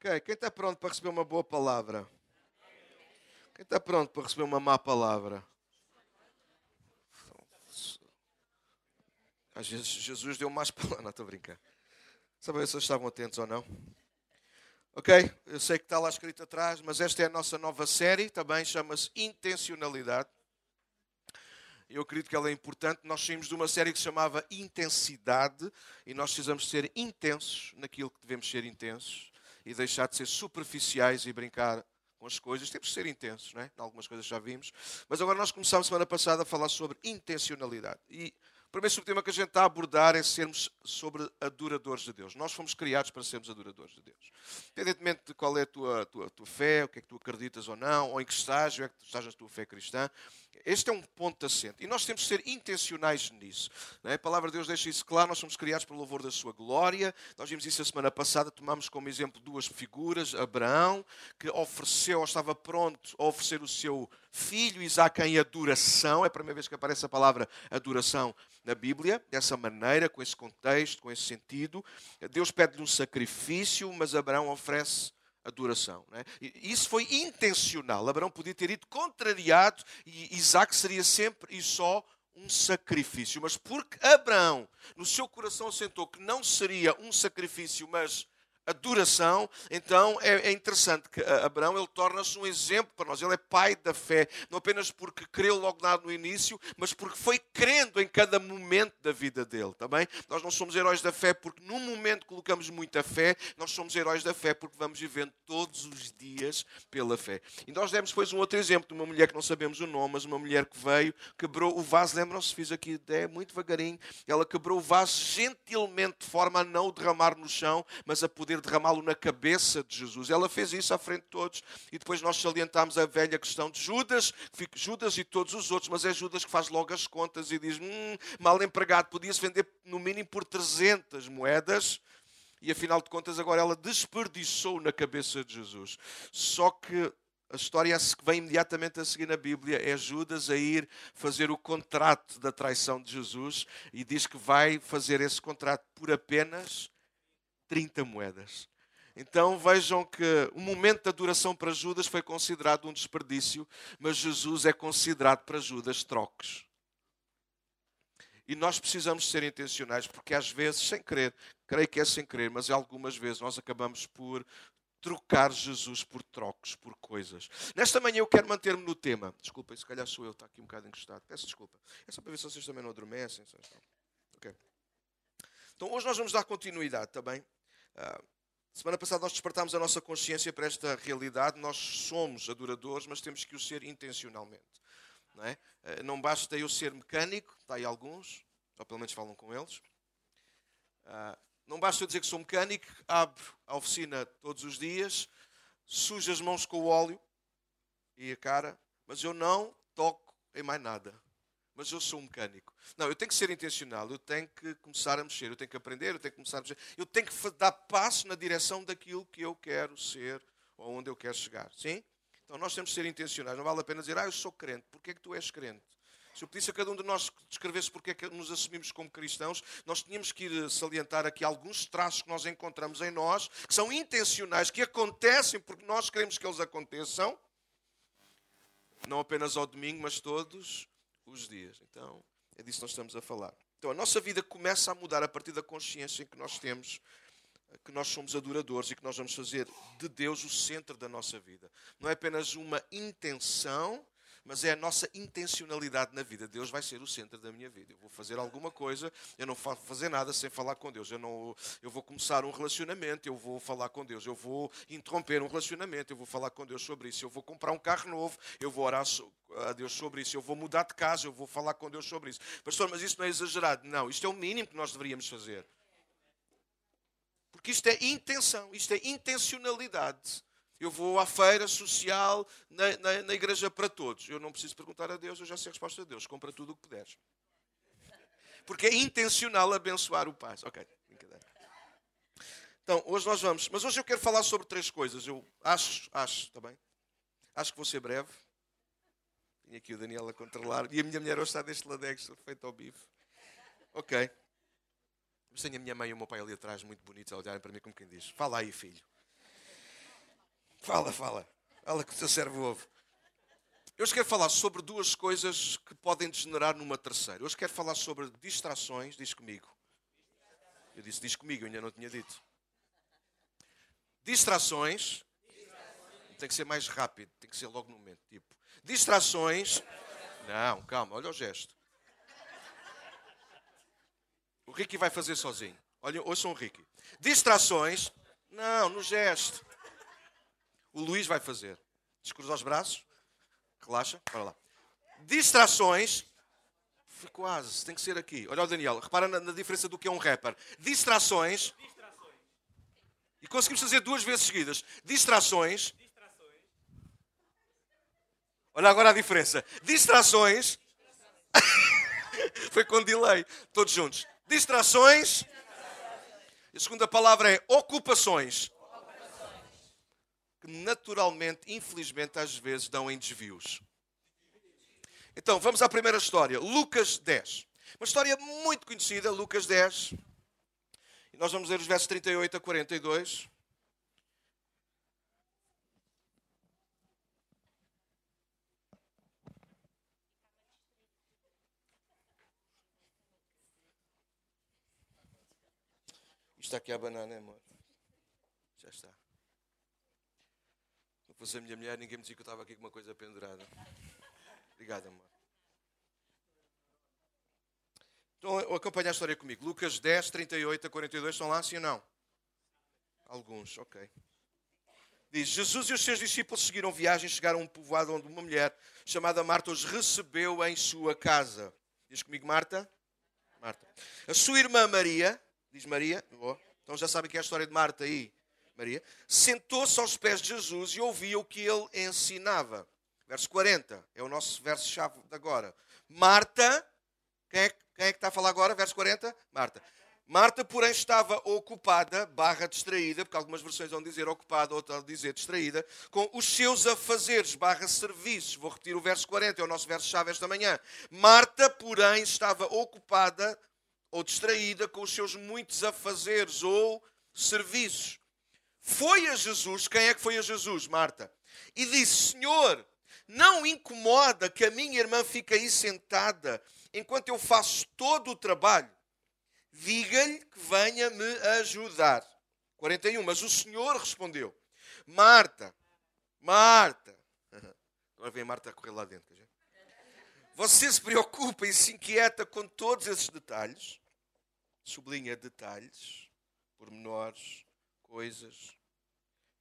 Quem está pronto para receber uma boa palavra? Quem está pronto para receber uma má palavra? Às vezes Jesus deu mais palavras. Não, estou a brincar. Sabe se estavam atentos ou não? Ok? Eu sei que está lá escrito atrás, mas esta é a nossa nova série, também chama-se Intencionalidade. Eu acredito que ela é importante. Nós saímos de uma série que se chamava Intensidade e nós precisamos ser intensos naquilo que devemos ser intensos e deixar de ser superficiais e brincar com as coisas. Temos de ser intensos, não é? Algumas coisas já vimos. Mas agora nós começamos semana passada a falar sobre intencionalidade. E o primeiro subtema que a gente está a abordar é sermos sobre adoradores de Deus. Nós fomos criados para sermos adoradores de Deus. Independentemente de qual é a tua, tua, tua fé, o que é que tu acreditas ou não, ou em que estágio é que tu estás na tua fé cristã, este é um ponto de assento. E nós temos de ser intencionais nisso. É? A palavra de Deus deixa isso claro. Nós somos criados pelo louvor da sua glória. Nós vimos isso a semana passada. Tomamos como exemplo duas figuras. Abraão, que ofereceu, ou estava pronto a oferecer o seu filho Isaac em adoração. É a primeira vez que aparece a palavra adoração na Bíblia, dessa maneira, com esse contexto, com esse sentido. Deus pede-lhe um sacrifício, mas Abraão oferece adoração. Né? Isso foi intencional. Abraão podia ter ido contrariado e Isaac seria sempre e só um sacrifício. Mas porque Abraão, no seu coração, assentou que não seria um sacrifício, mas adoração, então é, é interessante que Abraão ele torna-se um exemplo para nós. Ele é pai da fé, não apenas porque creu logo lá no início, mas porque foi crendo em cada momento da vida dele. Também tá nós não somos heróis da fé porque num momento colocamos muita fé, nós somos heróis da fé porque vamos vivendo todos os dias pela fé. E nós demos depois um outro exemplo de uma mulher que não sabemos o nome, mas uma mulher que veio, quebrou o vaso. Lembram-se? Fiz aqui é muito devagarinho. Ela quebrou o vaso gentilmente de forma a não o derramar no chão, mas a poder derramá-lo na cabeça de Jesus. Ela fez isso à frente de todos e depois nós salientámos a velha questão de Judas, Judas e todos os outros, mas é Judas que faz logo as contas e diz: hum, mal empregado, podia-se vender no mínimo por 300 moedas. E afinal de contas, agora ela desperdiçou na cabeça de Jesus. Só que a história que vem imediatamente a seguir na Bíblia é Judas a ir fazer o contrato da traição de Jesus e diz que vai fazer esse contrato por apenas 30 moedas. Então vejam que o momento da duração para Judas foi considerado um desperdício, mas Jesus é considerado para Judas trocos. E nós precisamos ser intencionais, porque às vezes, sem querer, creio que é sem querer, mas algumas vezes nós acabamos por trocar Jesus por trocos, por coisas. Nesta manhã eu quero manter-me no tema. Desculpa, se calhar sou eu, está aqui um bocado encostado. Peço desculpa. É só para ver se vocês também não adormecem. Ok. Então hoje nós vamos dar continuidade também Semana passada nós despertámos a nossa consciência para esta realidade. Nós somos adoradores, mas temos que o ser intencionalmente. Não, é? uh, não basta eu ser mecânico, está aí alguns, ou pelo menos falam com eles. Uh, não basta eu dizer que sou mecânico, abro a oficina todos os dias, sujo as mãos com o óleo e a cara, mas eu não toco em mais nada mas eu sou um mecânico. Não, eu tenho que ser intencional, eu tenho que começar a mexer, eu tenho que aprender, eu tenho que começar a mexer, eu tenho que dar passo na direção daquilo que eu quero ser ou onde eu quero chegar. Sim? Então nós temos que ser intencionais, não vale a pena dizer, ah, eu sou crente, porquê é que tu és crente? Se eu pedisse a cada um de nós que descrevesse porque é que nos assumimos como cristãos, nós tínhamos que ir salientar aqui alguns traços que nós encontramos em nós, que são intencionais, que acontecem porque nós queremos que eles aconteçam, não apenas ao domingo, mas todos os dias. Então, é disso que nós estamos a falar. Então, a nossa vida começa a mudar a partir da consciência que nós temos que nós somos adoradores e que nós vamos fazer de Deus o centro da nossa vida. Não é apenas uma intenção mas é a nossa intencionalidade na vida. Deus vai ser o centro da minha vida. Eu vou fazer alguma coisa, eu não vou fazer nada sem falar com Deus. Eu, não, eu vou começar um relacionamento, eu vou falar com Deus. Eu vou interromper um relacionamento, eu vou falar com Deus sobre isso. Eu vou comprar um carro novo, eu vou orar a Deus sobre isso. Eu vou mudar de casa, eu vou falar com Deus sobre isso. Pastor, mas isso não é exagerado? Não, isto é o mínimo que nós deveríamos fazer. Porque isto é intenção, isto é intencionalidade. Eu vou à feira social na, na, na, igreja para todos. Eu não preciso perguntar a Deus, eu já sei a resposta de Deus. Compra tudo o que puderes. Porque é intencional abençoar o Pai. Ok, brincadeira. Então, hoje nós vamos. Mas hoje eu quero falar sobre três coisas. Eu acho, acho, também. Tá acho que vou ser breve. Tenho aqui o Daniel a controlar. E a minha mulher hoje está deste ladex feito ao bife. Ok. Mas tenho a minha mãe e o meu pai ali atrás, muito bonitos, a olharem para mim como quem diz: Fala aí, filho. Fala, fala. Fala que o teu servo ouve. Eu hoje quero falar sobre duas coisas que podem degenerar numa terceira. Eu hoje quero falar sobre distrações. Diz comigo. Eu disse, diz comigo, eu ainda não tinha dito. Distrações. Tem que ser mais rápido, tem que ser logo no momento. Tipo, distrações. Não, calma, olha o gesto. O Ricky vai fazer sozinho. Olha, ouçam o Ricky. Distrações. Não, no gesto. O Luís vai fazer. Descruza os braços. Relaxa. Para lá. Distrações. Foi quase. Tem que ser aqui. Olha o Daniel. Repara na, na diferença do que é um rapper. Distrações. E conseguimos fazer duas vezes seguidas. Distrações. Olha agora a diferença. Distrações. Foi com delay. Todos juntos. Distrações. A segunda palavra é ocupações. Naturalmente, infelizmente, às vezes dão em desvios. Então, vamos à primeira história. Lucas 10. Uma história muito conhecida, Lucas 10. E nós vamos ler os versos 38 a 42. Está aqui a banana, amor. Já está. Se fosse a minha mulher, ninguém me dizia que eu estava aqui com uma coisa pendurada. Obrigado, amor. Então, acompanha a história comigo. Lucas 10, 38 a 42. Estão lá, sim ou não? Alguns, ok. Diz: Jesus e os seus discípulos seguiram viagem e chegaram a um povoado onde uma mulher chamada Marta os recebeu em sua casa. Diz comigo, Marta? Marta. A sua irmã Maria diz Maria, então já sabem que é a história de Marta aí, Maria, sentou-se aos pés de Jesus e ouvia o que ele ensinava. Verso 40, é o nosso verso-chave de agora. Marta, quem é, quem é que está a falar agora? Verso 40? Marta. Marta, porém, estava ocupada, barra distraída, porque algumas versões vão dizer ocupada, outras vão dizer distraída, com os seus afazeres, barra serviços. Vou repetir o verso 40, é o nosso verso-chave esta manhã. Marta, porém, estava ocupada ou distraída com os seus muitos afazeres ou serviços. Foi a Jesus, quem é que foi a Jesus? Marta. E disse: Senhor, não incomoda que a minha irmã fique aí sentada enquanto eu faço todo o trabalho. Diga-lhe que venha me ajudar. 41. Mas o Senhor respondeu: Marta, Marta. Agora vem Marta a correr lá dentro. Você se preocupa e se inquieta com todos esses detalhes, sublinha detalhes, pormenores, coisas,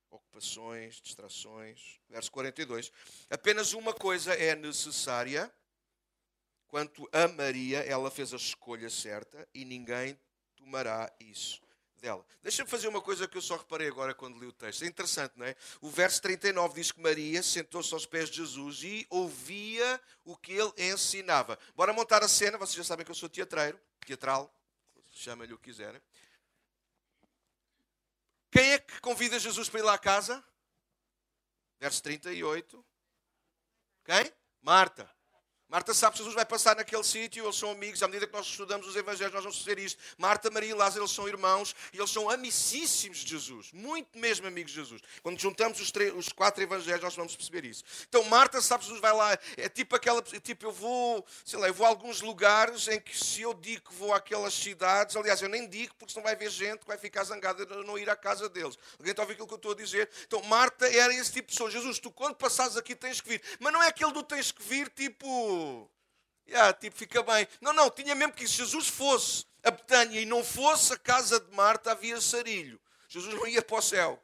ocupações, distrações. Verso 42. Apenas uma coisa é necessária. Quanto a Maria, ela fez a escolha certa e ninguém tomará isso dela. Deixa-me fazer uma coisa que eu só reparei agora quando li o texto. É interessante, não é? O verso 39 diz que Maria sentou-se aos pés de Jesus e ouvia o que ele ensinava. Bora montar a cena, vocês já sabem que eu sou teatreiro, teatral, chama-lhe o que quiserem. Quem é que convida Jesus para ir lá à casa? Verso 38. Quem? Marta. Marta sabe que Jesus vai passar naquele sítio, eles são amigos, à medida que nós estudamos os Evangelhos, nós vamos fazer isto. Marta, Maria e Lázaro, eles são irmãos e eles são amicíssimos de Jesus, muito mesmo amigos de Jesus. Quando juntamos os, três, os quatro Evangelhos, nós vamos perceber isso. Então, Marta sabe que Jesus vai lá, é tipo aquela, tipo, eu vou, sei lá, eu vou a alguns lugares em que se eu digo que vou àquelas cidades, aliás, eu nem digo porque senão vai haver gente que vai ficar zangada de não ir à casa deles. Alguém está a ouvir aquilo que eu estou a dizer? Então, Marta era esse tipo de pessoa. Jesus, tu quando passares aqui tens que vir, mas não é aquele do tens que vir, tipo Yeah, tipo, fica bem. Não, não, tinha mesmo que se Jesus fosse a Betânia e não fosse a casa de Marta, havia sarilho. Jesus não ia para o céu.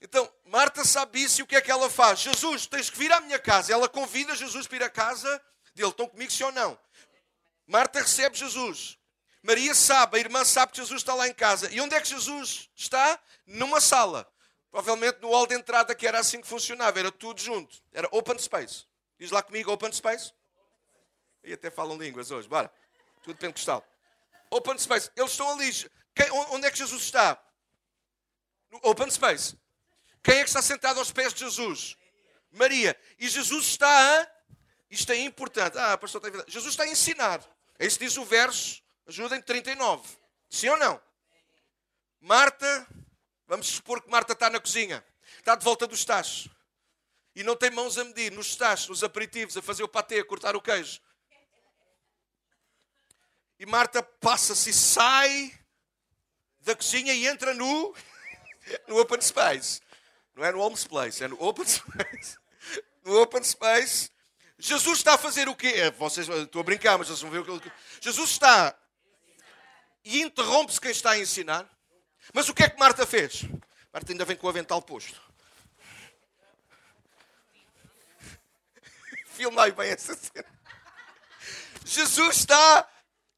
Então, Marta sabe isso e o que é que ela faz? Jesus, tens que vir à minha casa. Ela convida Jesus para ir à casa dele. Estão comigo, sim ou não? Marta recebe Jesus. Maria sabe, a irmã sabe que Jesus está lá em casa. E onde é que Jesus está? Numa sala. Provavelmente no hall de entrada, que era assim que funcionava. Era tudo junto. Era open space. Diz lá comigo, open space. E até falam línguas hoje, bora. Tudo pentecostal. Open space. Eles estão ali. Quem, onde é que Jesus está? No open space. Quem é que está sentado aos pés de Jesus? Maria. E Jesus está a. Isto é importante. Ah, pastor, está Jesus está a ensinar. É isso que diz o verso. Ajudem 39. Sim ou não? Marta, Vamos supor que Marta está na cozinha, está de volta dos tachos e não tem mãos a medir nos tachos, nos aperitivos, a fazer o patê, a cortar o queijo. E Marta passa-se e sai da cozinha e entra no, no open space. Não é no home place, é no open space. No open space. Jesus está a fazer o quê? É, vocês, estou a brincar, mas vocês vão ver o que Jesus está e interrompe-se quem está a ensinar. Mas o que é que Marta fez? Marta ainda vem com o avental posto. Filmai bem essa cena. Jesus está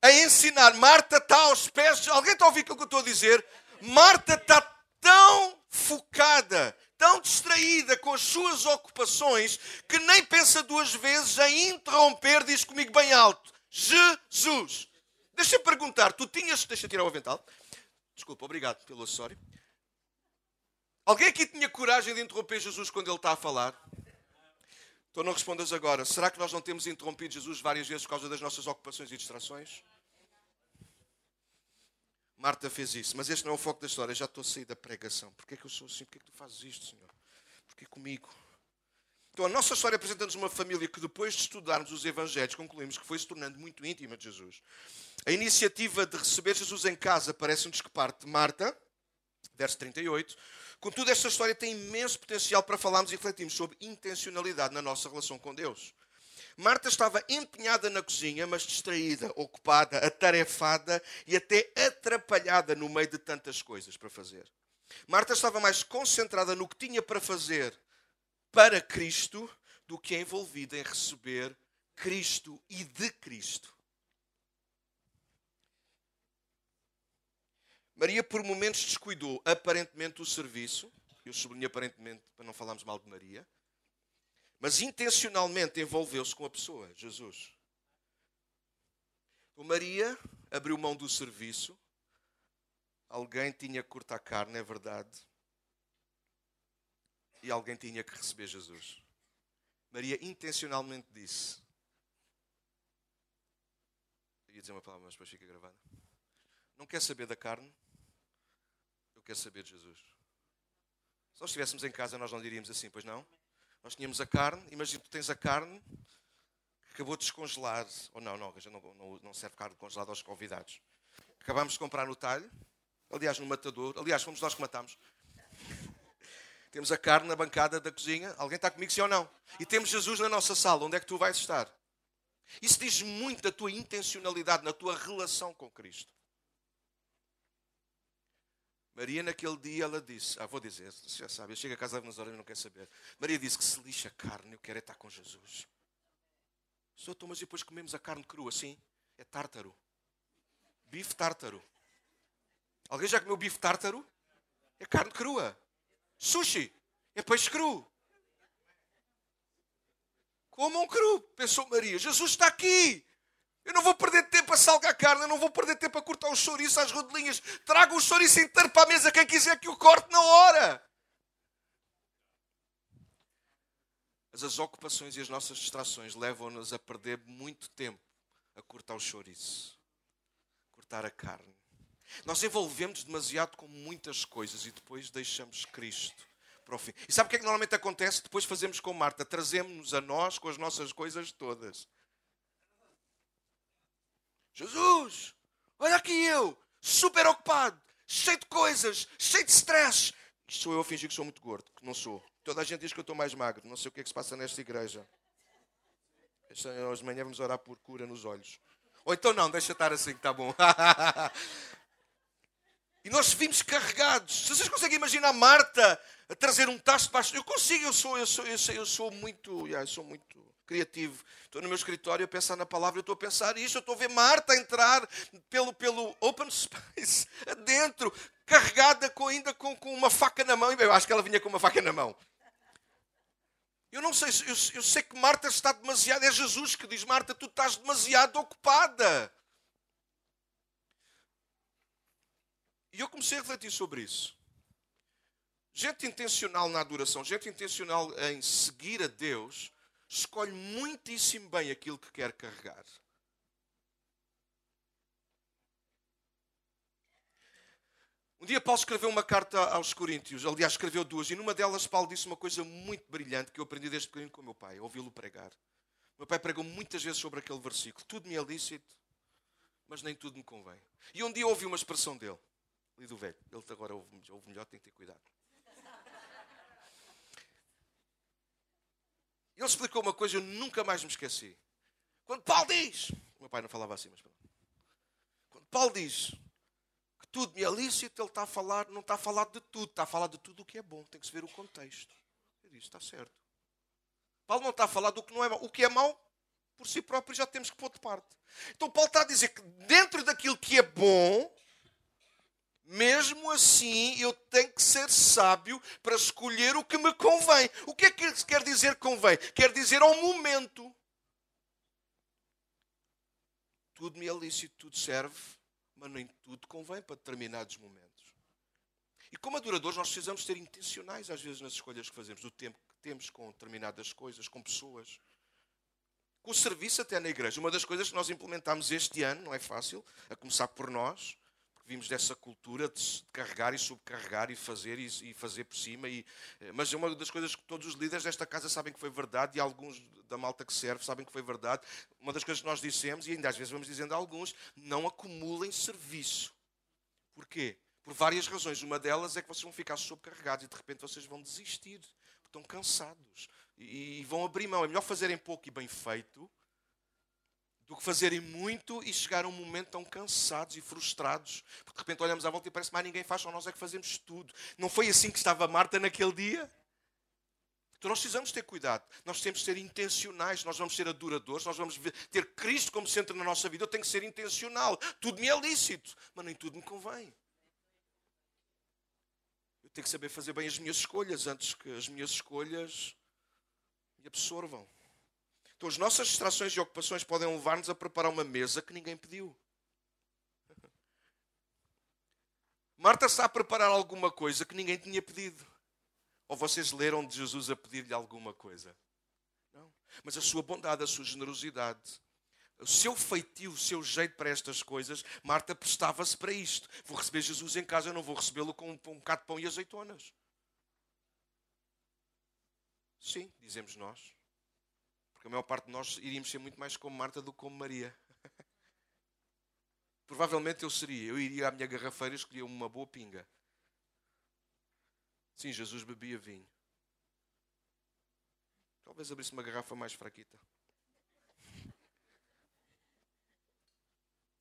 a ensinar. Marta está aos pés. Alguém está a ouvir o que eu estou a dizer? Marta está tão focada, tão distraída com as suas ocupações, que nem pensa duas vezes em interromper, diz comigo bem alto: Jesus. Deixa-me perguntar, tu tinhas. Deixa tirar o avental. Desculpa, obrigado pelo acessório. Alguém aqui tinha coragem de interromper Jesus quando ele está a falar? Então não respondas agora. Será que nós não temos interrompido Jesus várias vezes por causa das nossas ocupações e distrações? Marta fez isso, mas este não é o foco da história. Já estou a sair da pregação. Porquê é que eu sou assim? Porquê é que tu fazes isto, Senhor? Porquê comigo? Então a nossa história apresenta-nos uma família que depois de estudarmos os Evangelhos concluímos que foi se tornando muito íntima de Jesus. A iniciativa de receber Jesus em casa parece-nos que parte de Marta, verso 38, Contudo, esta história tem imenso potencial para falarmos e refletirmos sobre intencionalidade na nossa relação com Deus. Marta estava empenhada na cozinha, mas distraída, ocupada, atarefada e até atrapalhada no meio de tantas coisas para fazer. Marta estava mais concentrada no que tinha para fazer para Cristo do que envolvida em receber Cristo e de Cristo. Maria, por momentos, descuidou aparentemente o serviço. Eu sublinho aparentemente para não falarmos mal de Maria. Mas intencionalmente envolveu-se com a pessoa, Jesus. O Maria abriu mão do serviço. Alguém tinha que cortar carne, é verdade. E alguém tinha que receber Jesus. Maria intencionalmente disse. Ia dizer uma palavra, mas depois fica gravada. Não quer saber da carne, quer saber de Jesus. Se nós estivéssemos em casa, nós não diríamos assim, pois não? Nós tínhamos a carne, imagina que tens a carne que acabou de descongelar, ou não, não, não, não, não serve carne congelada aos convidados. Acabámos de comprar no talho, aliás, no matador, aliás, fomos nós que matámos. Temos a carne na bancada da cozinha. Alguém está comigo, sim ou não? E temos Jesus na nossa sala. Onde é que tu vais estar? Isso diz muito da tua intencionalidade, na tua relação com Cristo. Maria, naquele dia, ela disse: Ah, vou dizer, já sabe, eu chego a casa nas horas e não quer saber. Maria disse que se lixa a carne, eu quero é estar com Jesus. Sou mas depois comemos a carne crua, sim? É tártaro. Bife tártaro. Alguém já comeu bife tártaro? É carne crua. Sushi é peixe cru. Comam cru, pensou Maria. Jesus está aqui. Eu não vou perder tempo a salgar a carne, eu não vou perder tempo a cortar o chouriço às rodelinhas. Traga o chouriço inteiro para a mesa, quem quiser que o corte na hora. Mas as ocupações e as nossas distrações levam-nos a perder muito tempo a cortar o chouriço, cortar a carne. Nós envolvemos demasiado com muitas coisas e depois deixamos Cristo para o fim. E sabe o que é que normalmente acontece? Depois fazemos com Marta, trazemos-nos a nós com as nossas coisas todas. Jesus, olha aqui eu, super ocupado, cheio de coisas, cheio de stress. Isto sou eu a fingir que sou muito gordo, que não sou. Toda a gente diz que eu estou mais magro. Não sei o que é que se passa nesta igreja. Hoje de manhã vamos orar por cura nos olhos. Ou então não, deixa estar assim que está bom. e nós vimos carregados. Vocês conseguem imaginar Marta a trazer um tacho de baixo? Eu consigo, eu sou, eu sou, eu sou, eu sou muito, eu sou muito criativo. Estou no meu escritório a pensar na palavra, eu estou a pensar isto, eu estou a ver Marta entrar pelo, pelo open space, adentro, carregada com, ainda com, com uma faca na mão. Eu acho que ela vinha com uma faca na mão. Eu não sei, eu, eu sei que Marta está demasiado. É Jesus que diz: Marta, tu estás demasiado ocupada. E eu comecei a refletir sobre isso. Gente intencional na adoração, gente intencional em seguir a Deus, escolhe muitíssimo bem aquilo que quer carregar. Um dia Paulo escreveu uma carta aos Coríntios, aliás, escreveu duas, e numa delas Paulo disse uma coisa muito brilhante que eu aprendi desde pequenino com o meu pai, ouvi-lo pregar. O meu pai pregou muitas vezes sobre aquele versículo: Tudo me é lícito, mas nem tudo me convém. E um dia ouvi uma expressão dele, ali do velho, ele agora ouve, ouve melhor, tem que ter cuidado. Ele explicou uma coisa que eu nunca mais me esqueci. Quando Paulo diz, o meu pai não falava assim, mas quando Paulo diz que tudo me é lícito, ele está a falar, não está a falar de tudo, está a falar de tudo o que é bom, tem que se ver o contexto. Eu disse, está certo. Paulo não está a falar do que não é mau. O que é mau, por si próprio, já temos que pôr de parte. Então Paulo está a dizer que dentro daquilo que é bom, mesmo assim, eu tenho que ser sábio para escolher o que me convém. O que é que quer dizer convém? Quer dizer ao momento. Tudo me é lícito, tudo serve, mas nem tudo convém para determinados momentos. E como adoradores, nós precisamos ser intencionais às vezes nas escolhas que fazemos, do tempo que temos com determinadas coisas, com pessoas. Com o serviço até na igreja. Uma das coisas que nós implementámos este ano, não é fácil, a começar por nós, vimos dessa cultura de carregar e subcarregar e fazer e, e, fazer por cima. E, eh, mas é uma das coisas que todos os líderes desta casa sabem que foi verdade e alguns da malta que serve sabem que foi verdade. Uma das coisas que nós dissemos, e ainda às vezes vamos dizendo a alguns, não acumulem serviço. Porquê? Por várias razões. Uma delas é que vocês vão ficar sobrecarregados e de repente vocês vão desistir. Estão cansados e vão abrir mão. É melhor fazerem pouco e bem feito do que fazerem muito e chegar a um momento tão cansados e frustrados. Porque de repente olhamos à volta e parece que mais ninguém faz, só nós é que fazemos tudo. Não foi assim que estava Marta naquele dia? Então nós precisamos ter cuidado. Nós temos que ser intencionais. Nós vamos ser adoradores. Nós vamos ter Cristo como centro na nossa vida. Eu tenho que ser intencional. Tudo me é lícito, mas nem tudo me convém. Eu tenho que saber fazer bem as minhas escolhas antes que as minhas escolhas me absorvam. Então, as nossas distrações e ocupações podem levar-nos a preparar uma mesa que ninguém pediu. Marta está a preparar alguma coisa que ninguém tinha pedido. Ou vocês leram de Jesus a pedir-lhe alguma coisa? Não. Mas a sua bondade, a sua generosidade, o seu feitio, o seu jeito para estas coisas, Marta prestava-se para isto. Vou receber Jesus em casa, eu não vou recebê-lo com um bocado de pão e azeitonas. Sim, dizemos nós. A maior parte de nós iríamos ser muito mais como Marta do que como Maria. Provavelmente eu seria. Eu iria à minha garrafeira e escolhia uma boa pinga. Sim, Jesus bebia vinho. Talvez abrisse uma garrafa mais fraquita.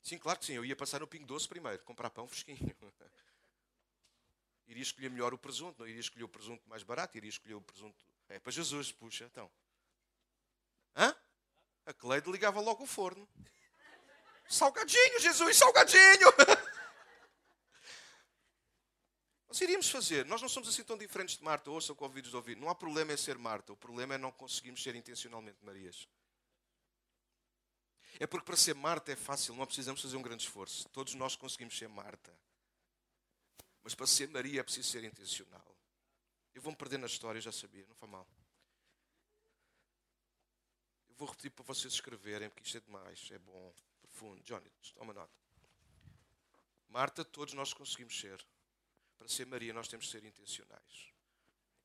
Sim, claro que sim. Eu ia passar no Pingo Doce primeiro, comprar pão fresquinho. Iria escolher melhor o presunto, não iria escolher o presunto mais barato, iria escolher o presunto. É para Jesus, puxa, então. Hã? A Cleide ligava logo o forno. Salgadinho, Jesus, salgadinho! Nós iríamos fazer. Nós não somos assim tão diferentes de Marta. Ouçam com ouvidos de ouvir. Não há problema em ser Marta. O problema é não conseguirmos ser intencionalmente Marias. É porque para ser Marta é fácil. Não precisamos fazer um grande esforço. Todos nós conseguimos ser Marta. Mas para ser Maria é preciso ser intencional. Eu vou-me perder na história, já sabia. Não foi mal. Vou repetir para vocês escreverem, porque isto é demais, é bom, profundo. Johnny, toma nota. Marta, todos nós conseguimos ser. Para ser Maria, nós temos de ser intencionais.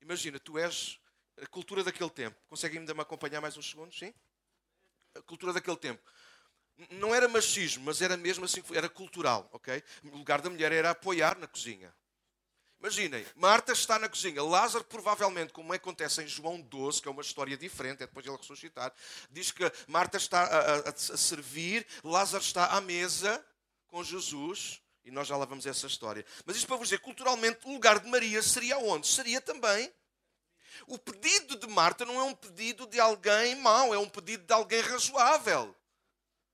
Imagina, tu és a cultura daquele tempo. Conseguem me acompanhar mais uns segundos? Sim? A cultura daquele tempo. Não era machismo, mas era mesmo assim, era cultural, ok? O lugar da mulher era apoiar na cozinha. Imaginem, Marta está na cozinha. Lázaro, provavelmente, como acontece em João 12, que é uma história diferente, é depois de ele ressuscitar, diz que Marta está a, a, a servir, Lázaro está à mesa com Jesus, e nós já lá vamos essa história. Mas isto para vos dizer, culturalmente, o lugar de Maria seria onde? Seria também. O pedido de Marta não é um pedido de alguém mau, é um pedido de alguém razoável.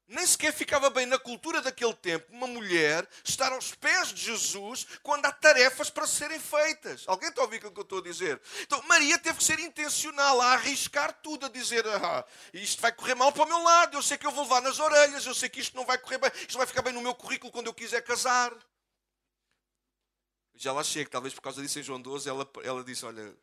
Nem sequer ficava bem na cultura daquele tempo uma mulher estar aos pés de Jesus quando há tarefas para serem feitas. Alguém está a ouvir o que eu estou a dizer? Então, Maria teve que ser intencional a arriscar tudo, a dizer: ah, isto vai correr mal para o meu lado, eu sei que eu vou levar nas orelhas, eu sei que isto não vai correr bem, isto vai ficar bem no meu currículo quando eu quiser casar. Já lá chego, talvez por causa disso em João 12, ela, ela disse: Olha,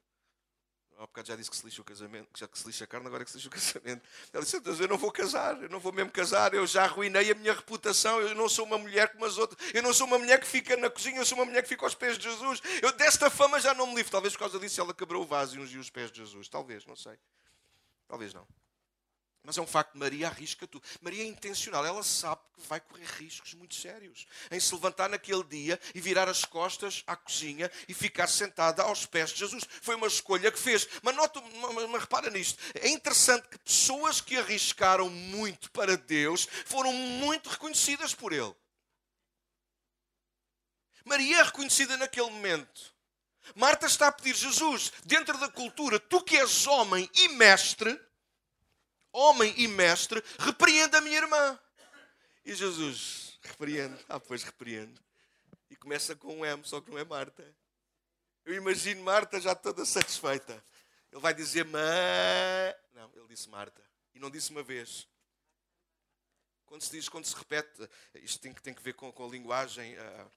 Há bocado já disse que se lixa o casamento, já que se lixa a carne, agora é que se lixa o casamento. Ela disse, eu não vou casar, eu não vou mesmo casar, eu já arruinei a minha reputação, eu não sou uma mulher como as outras, eu não sou uma mulher que fica na cozinha, eu sou uma mulher que fica aos pés de Jesus. Eu desta fama já não me livro. Talvez por causa disso ela quebrou o vaso e ungiu os pés de Jesus. Talvez, não sei. Talvez não. Mas é um facto, Maria arrisca tudo. Maria é intencional, ela sabe que vai correr riscos muito sérios em se levantar naquele dia e virar as costas à cozinha e ficar sentada aos pés de Jesus. Foi uma escolha que fez. Mas, nota, mas, mas repara nisto: é interessante que pessoas que arriscaram muito para Deus foram muito reconhecidas por Ele. Maria é reconhecida naquele momento. Marta está a pedir Jesus, dentro da cultura, tu que és homem e mestre homem e mestre, repreende a minha irmã. E Jesus repreende. Ah, pois repreende. E começa com um M, só que não é Marta. Eu imagino Marta já toda satisfeita. Ele vai dizer, mas. Não, ele disse Marta. E não disse uma vez. Quando se diz, quando se repete, isto tem que, tem que ver com, com a linguagem. Uh,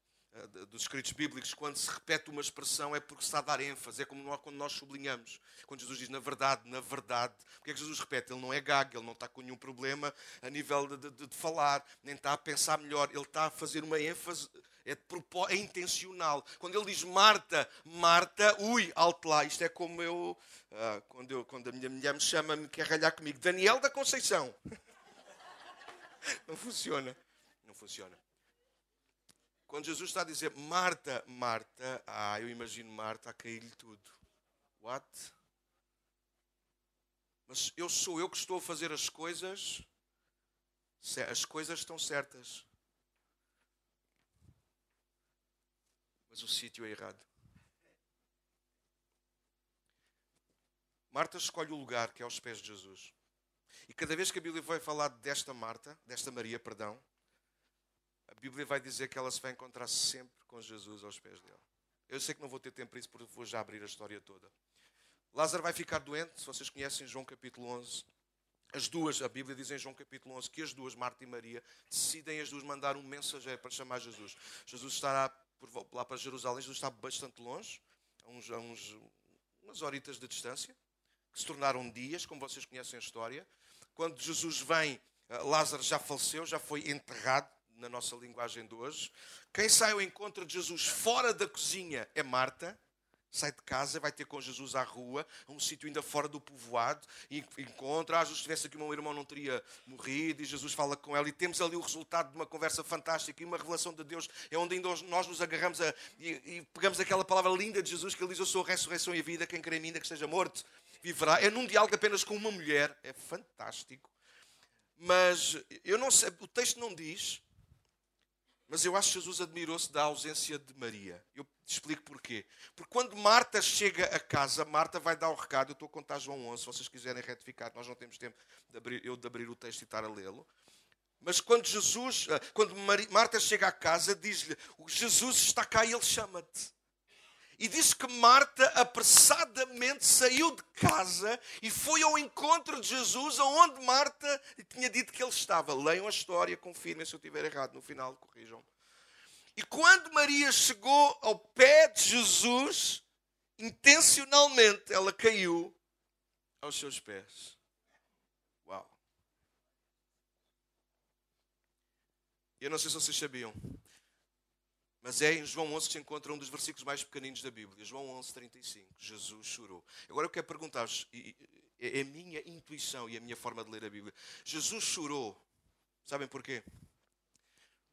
dos escritos bíblicos, quando se repete uma expressão é porque se está a dar ênfase, é como quando nós sublinhamos. Quando Jesus diz na verdade, na verdade, porque é que Jesus repete? Ele não é gago, ele não está com nenhum problema a nível de, de, de falar, nem está a pensar melhor, ele está a fazer uma ênfase, é, de, é intencional. Quando ele diz Marta, Marta, ui, alto lá, isto é como eu, ah, quando, eu quando a minha mulher me chama, me quer ralhar comigo, Daniel da Conceição. não funciona, não funciona. Quando Jesus está a dizer Marta, Marta, ah, eu imagino Marta a cair-lhe tudo. What? Mas eu sou eu que estou a fazer as coisas. As coisas estão certas. Mas o sítio é errado. Marta escolhe o lugar que é aos pés de Jesus. E cada vez que a Bíblia vai falar desta Marta, desta Maria, perdão, a Bíblia vai dizer que ela se vai encontrar sempre com Jesus aos pés dele. Eu sei que não vou ter tempo para isso, porque vou já abrir a história toda. Lázaro vai ficar doente, se vocês conhecem João capítulo 11. As duas, a Bíblia diz em João capítulo 11 que as duas, Marta e Maria, decidem as duas mandar um mensageiro para chamar Jesus. Jesus estará por lá para Jerusalém, Jesus está bastante longe, a uns, a uns umas horitas de distância, que se tornaram dias, como vocês conhecem a história. Quando Jesus vem, eh, Lázaro já faleceu, já foi enterrado, na nossa linguagem de hoje. Quem sai ao encontro de Jesus fora da cozinha é Marta. Sai de casa, vai ter com Jesus à rua, a um sítio ainda fora do povoado, e encontra. Ah, se estivesse aqui, o meu irmão não teria morrido. E Jesus fala com ela, e temos ali o resultado de uma conversa fantástica e uma revelação de Deus. É onde ainda nós nos agarramos a, e, e pegamos aquela palavra linda de Jesus que ele diz: Eu sou a ressurreição e a vida. Quem crê em mim, ainda que esteja morto, viverá. É num diálogo apenas com uma mulher. É fantástico. Mas eu não sei, o texto não diz mas eu acho que Jesus admirou-se da ausência de Maria. Eu te explico porquê. Porque quando Marta chega a casa, Marta vai dar o recado. Eu estou a contar João 11, se vocês quiserem retificar, nós não temos tempo de abrir, eu de abrir o texto e estar a lê-lo. Mas quando Jesus, ah, quando Marta chega à casa, diz-lhe: Jesus está cá e ele chama-te. E diz que Marta saiu de casa e foi ao encontro de Jesus, aonde Marta tinha dito que ele estava. Leiam a história, confirmem se eu estiver errado no final, corrijam. E quando Maria chegou ao pé de Jesus, intencionalmente ela caiu aos seus pés. Uau! Eu não sei se vocês sabiam, mas é em João 11 que se encontra um dos versículos mais pequeninos da Bíblia. João 11, 35. Jesus chorou. Agora eu quero perguntar-vos, é a minha intuição e a minha forma de ler a Bíblia. Jesus chorou. Sabem porquê?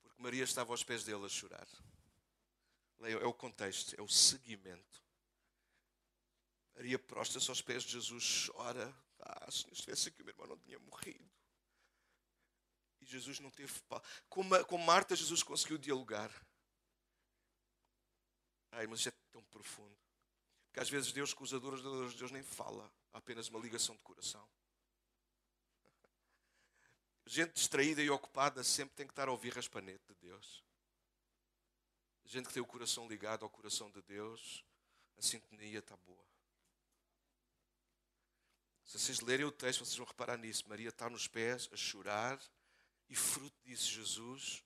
Porque Maria estava aos pés dele a chorar. É o contexto, é o seguimento. Maria prostra-se aos pés de Jesus, chora. Ah, se não estivesse aqui, o meu irmão não tinha morrido. E Jesus não teve. Com Marta, Jesus conseguiu dialogar. Ai, mas isso é tão profundo. Porque às vezes Deus, com os adoradores de Deus, nem fala. Há apenas uma ligação de coração. Gente distraída e ocupada sempre tem que estar a ouvir raspanete de Deus. Gente que tem o coração ligado ao coração de Deus, a sintonia está boa. Se vocês lerem o texto, vocês vão reparar nisso. Maria está nos pés a chorar e fruto disso Jesus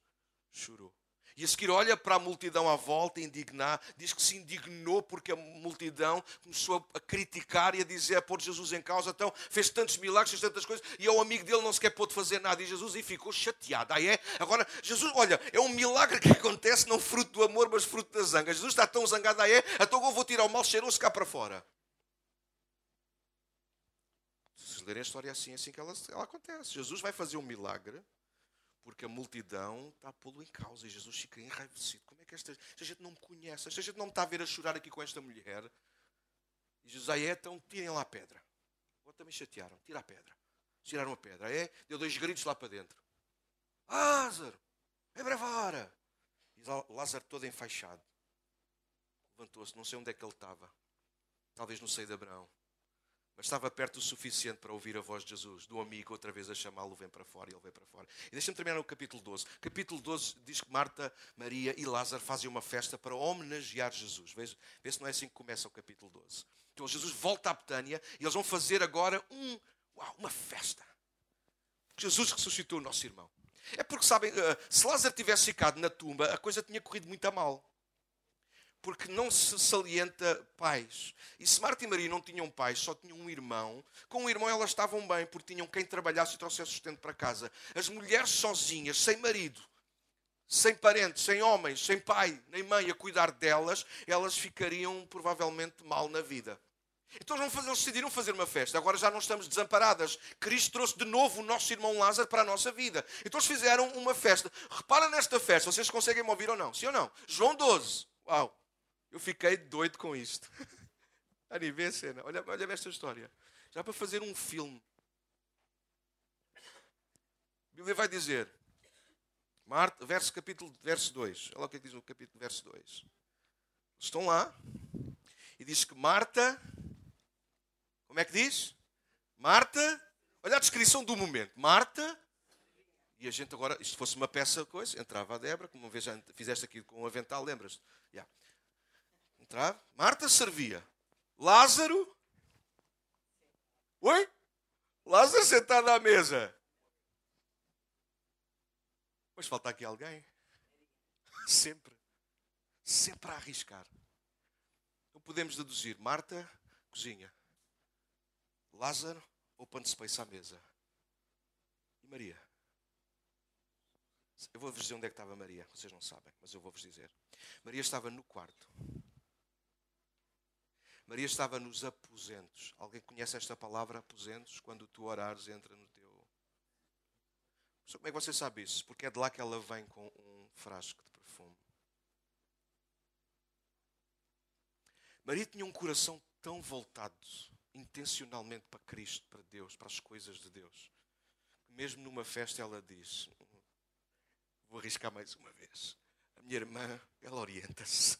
chorou. E a seguir olha para a multidão à volta, indignar, diz que se indignou porque a multidão começou a criticar e a dizer, a pôr Jesus em causa, então fez tantos milagres, fez tantas coisas, e ao amigo dele não sequer pôde fazer nada. E Jesus e ficou chateado. Aí é, agora, Jesus, olha, é um milagre que acontece, não fruto do amor, mas fruto da zanga. Jesus está tão zangado, aí é, então eu vou tirar o mal cheiroso cá para fora. Se lerem a história assim, é assim que ela, ela acontece. Jesus vai fazer um milagre porque a multidão está a pô-lo em causa e Jesus fica enraivecido. Como é que esta, esta gente não me conhece? Esta gente não me está a ver a chorar aqui com esta mulher. E Jesus, aí é, então tirem lá a pedra. Ou também chatearam, tira a pedra. Tiraram a pedra. Aí é, deu dois gritos lá para dentro. Lázaro, é breve hora. E Lázaro todo enfaixado. Levantou-se, não sei onde é que ele estava. Talvez no seio de Abraão mas estava perto o suficiente para ouvir a voz de Jesus, do amigo, outra vez a chamá-lo, vem para fora, e ele vem para fora. E deixa-me terminar no capítulo 12. Capítulo 12 diz que Marta, Maria e Lázaro fazem uma festa para homenagear Jesus. Vê, vê se não é assim que começa o capítulo 12. Então Jesus volta à Betânia e eles vão fazer agora um, uau, uma festa. Jesus ressuscitou o nosso irmão. É porque, sabem, eh, se Lázaro tivesse ficado na tumba, a coisa tinha corrido muito a mal porque não se salienta pais. E se Marta e Maria não tinham pais, só tinham um irmão, com o irmão elas estavam bem, porque tinham quem trabalhasse e trouxesse sustento para casa. As mulheres sozinhas, sem marido, sem parentes, sem homens, sem pai nem mãe a cuidar delas, elas ficariam provavelmente mal na vida. Então eles decidiram fazer uma festa. Agora já não estamos desamparadas. Cristo trouxe de novo o nosso irmão Lázaro para a nossa vida. Então eles fizeram uma festa. Repara nesta festa. Vocês conseguem me ouvir ou não? Sim ou não? João 12. Uau. Eu fiquei doido com isto. Ali, vê a cena. Olha, olha esta história. Já para fazer um filme. A Bíblia vai dizer, Marta, verso, capítulo, verso 2. Olha o que diz o capítulo, verso 2. Estão lá e diz que Marta, como é que diz? Marta, olha a descrição do momento. Marta, e a gente agora, isto fosse uma peça, coisa, entrava a Débora, como uma vez já fizeste aqui com o avental, lembras-te? Yeah Marta servia. Lázaro. Oi? Lázaro sentado à mesa. Mas falta aqui alguém. Sempre. Sempre a arriscar. Então podemos deduzir: Marta, cozinha. Lázaro, open space à mesa. E Maria? Eu vou-vos dizer onde é que estava Maria. Vocês não sabem, mas eu vou-vos dizer. Maria estava no quarto. Maria estava nos aposentos. Alguém conhece esta palavra, aposentos? Quando tu orares, entra no teu. Como é que você sabe isso? Porque é de lá que ela vem com um frasco de perfume. Maria tinha um coração tão voltado intencionalmente para Cristo, para Deus, para as coisas de Deus, que mesmo numa festa ela diz: Vou arriscar mais uma vez. A minha irmã, ela orienta-se.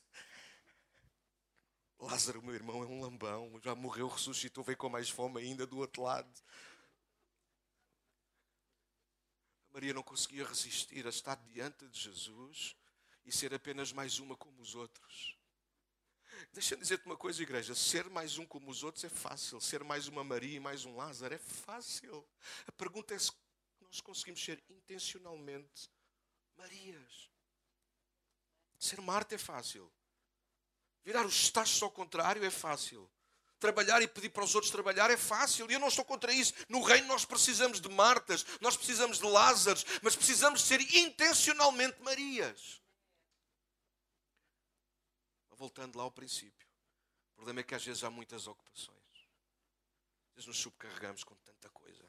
Lázaro, meu irmão, é um lambão, já morreu, ressuscitou, veio com mais fome ainda do outro lado. A Maria não conseguia resistir a estar diante de Jesus e ser apenas mais uma como os outros. Deixa-me dizer-te uma coisa, igreja: ser mais um como os outros é fácil, ser mais uma Maria e mais um Lázaro é fácil. A pergunta é se nós conseguimos ser intencionalmente Marias. Ser Marta é fácil. Virar os tachos ao contrário é fácil. Trabalhar e pedir para os outros trabalhar é fácil. E eu não estou contra isso. No reino nós precisamos de Martas, nós precisamos de Lázaros, mas precisamos ser intencionalmente Marias. Voltando lá ao princípio. O problema é que às vezes há muitas ocupações. Às vezes nos subcarregamos com tanta coisa,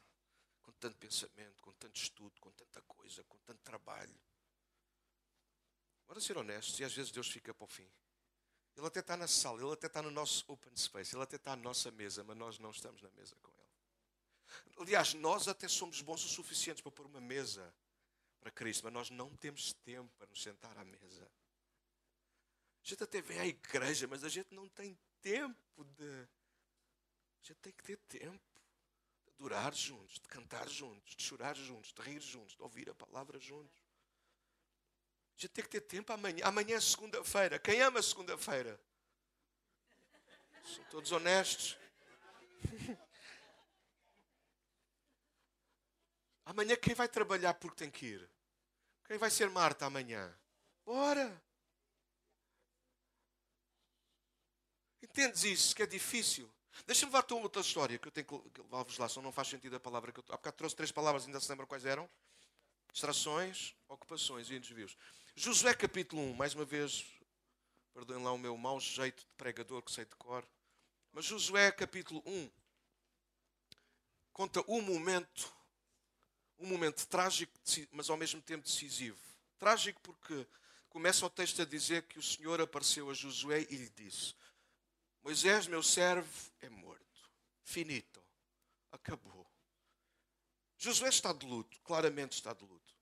com tanto pensamento, com tanto estudo, com tanta coisa, com tanto trabalho. Bora ser honestos, e às vezes Deus fica para o fim. Ele até está na sala, ele até está no nosso open space, ele até está na nossa mesa, mas nós não estamos na mesa com ele. Aliás, nós até somos bons o suficientes para pôr uma mesa para Cristo, mas nós não temos tempo para nos sentar à mesa. A gente até vem à igreja, mas a gente não tem tempo de. A gente tem que ter tempo de adorar juntos, de cantar juntos, de chorar juntos, de rir juntos, de ouvir a palavra juntos. Gente tem que ter tempo amanhã. Amanhã é segunda-feira. Quem ama segunda-feira? São todos honestos. Amanhã quem vai trabalhar porque tem que ir? Quem vai ser Marta amanhã? Bora! Entendes isso? Que é difícil. Deixa-me levar-te a outra história que eu tenho que levar-vos lá, senão não faz sentido a palavra que eu. Há bocado trouxe três palavras, ainda se lembram quais eram? Distrações, ocupações e desvios. Josué capítulo 1, mais uma vez, perdoem lá o meu mau jeito de pregador que sei de cor. Mas Josué capítulo 1 conta um momento, um momento trágico, mas ao mesmo tempo decisivo. Trágico porque começa o texto a dizer que o Senhor apareceu a Josué e lhe disse: Moisés, meu servo, é morto. Finito. Acabou. Josué está de luto, claramente está de luto.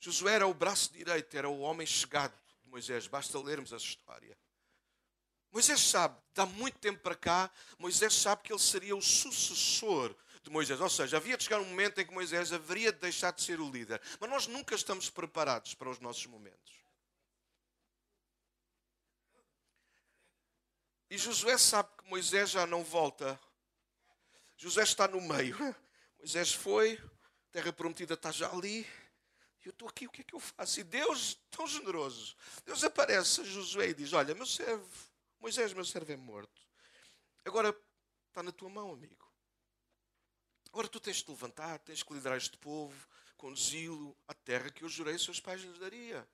Josué era o braço direito, era o homem chegado de Moisés, basta lermos a história. Moisés sabe, dá muito tempo para cá, Moisés sabe que ele seria o sucessor de Moisés. Ou seja, havia de chegar um momento em que Moisés haveria de deixar de ser o líder. Mas nós nunca estamos preparados para os nossos momentos. E Josué sabe que Moisés já não volta. Josué está no meio. Moisés foi, a terra prometida está já ali. Eu estou aqui, o que é que eu faço? E Deus, tão generoso, Deus aparece a Josué e diz: Olha, meu servo, Moisés, meu servo é morto. Agora está na tua mão, amigo. Agora tu tens de levantar, tens que liderar este povo, conduzi-lo à terra que eu jurei aos seus pais lhes daria.